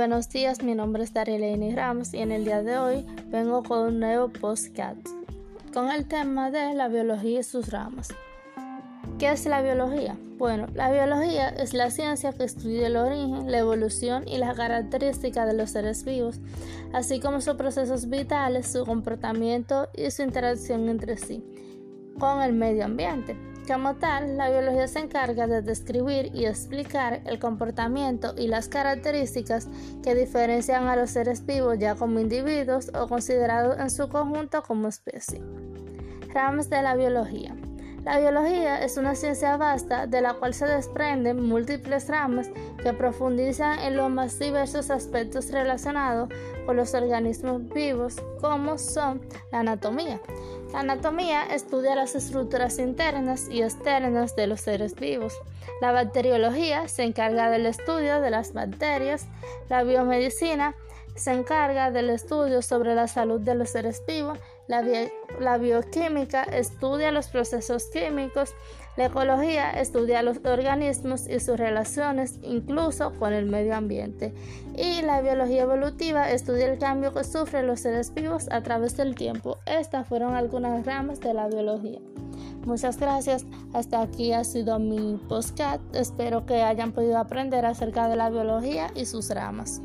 buenos días, mi nombre es Darilene Ramos y en el día de hoy vengo con un nuevo postcat con el tema de la biología y sus ramas. ¿Qué es la biología? Bueno, la biología es la ciencia que estudia el origen, la evolución y las características de los seres vivos, así como sus procesos vitales, su comportamiento y su interacción entre sí con el medio ambiente. Como tal, la biología se encarga de describir y explicar el comportamiento y las características que diferencian a los seres vivos ya como individuos o considerados en su conjunto como especie. Ramas de la biología. La biología es una ciencia vasta de la cual se desprenden múltiples ramas que profundizan en los más diversos aspectos relacionados con los organismos vivos, como son la anatomía, la anatomía estudia las estructuras internas y externas de los seres vivos. La bacteriología se encarga del estudio de las bacterias. La biomedicina se encarga del estudio sobre la salud de los seres vivos. La, bioquímica estudia los procesos químicos. La ecología estudia los organismos y sus relaciones, incluso con el medio ambiente. Y la biología evolutiva estudia el cambio que sufren los seres vivos a través del tiempo. Estas fueron algunas ramas de la biología. Muchas gracias. Hasta aquí ha sido mi postcat. Espero que hayan podido aprender acerca de la biología y sus ramas.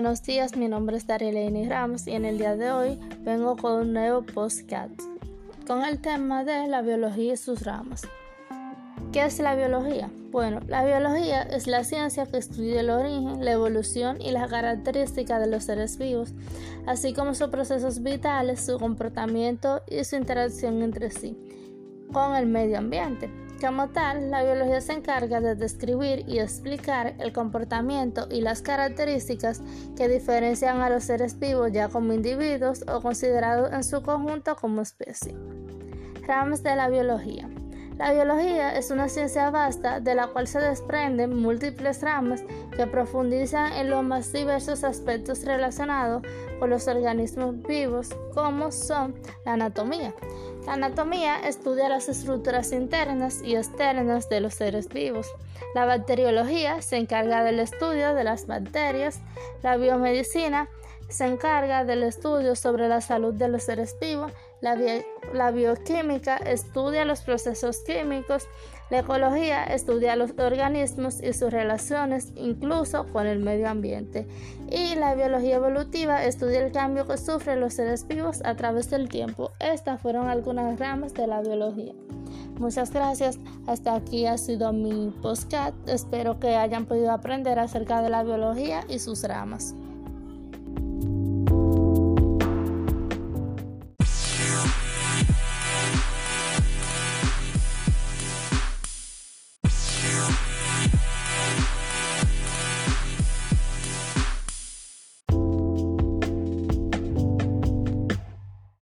Buenos días, mi nombre es Darilene Ramos y en el día de hoy vengo con un nuevo postcat con el tema de la biología y sus ramas. ¿Qué es la biología? Bueno, la biología es la ciencia que estudia el origen, la evolución y las características de los seres vivos, así como sus procesos vitales, su comportamiento y su interacción entre sí con el medio ambiente. Como tal, la biología se encarga de describir y explicar el comportamiento y las características que diferencian a los seres vivos ya como individuos o considerados en su conjunto como especie. Ramas de la biología. La biología es una ciencia vasta de la cual se desprenden múltiples ramas que profundizan en los más diversos aspectos relacionados con los organismos vivos, como son la anatomía. La anatomía estudia las estructuras internas y externas de los seres vivos. La bacteriología se encarga del estudio de las bacterias. La biomedicina se encarga del estudio sobre la salud de los seres vivos la, bioquímica estudia los procesos químicos, la ecología estudia los organismos y sus relaciones, incluso con el medio ambiente, y la biología evolutiva estudia el cambio que sufren los seres vivos a través del tiempo. Estas fueron algunas ramas de la biología. Muchas gracias. Hasta aquí ha sido mi postcat. Espero que hayan podido aprender acerca de la biología y sus ramas.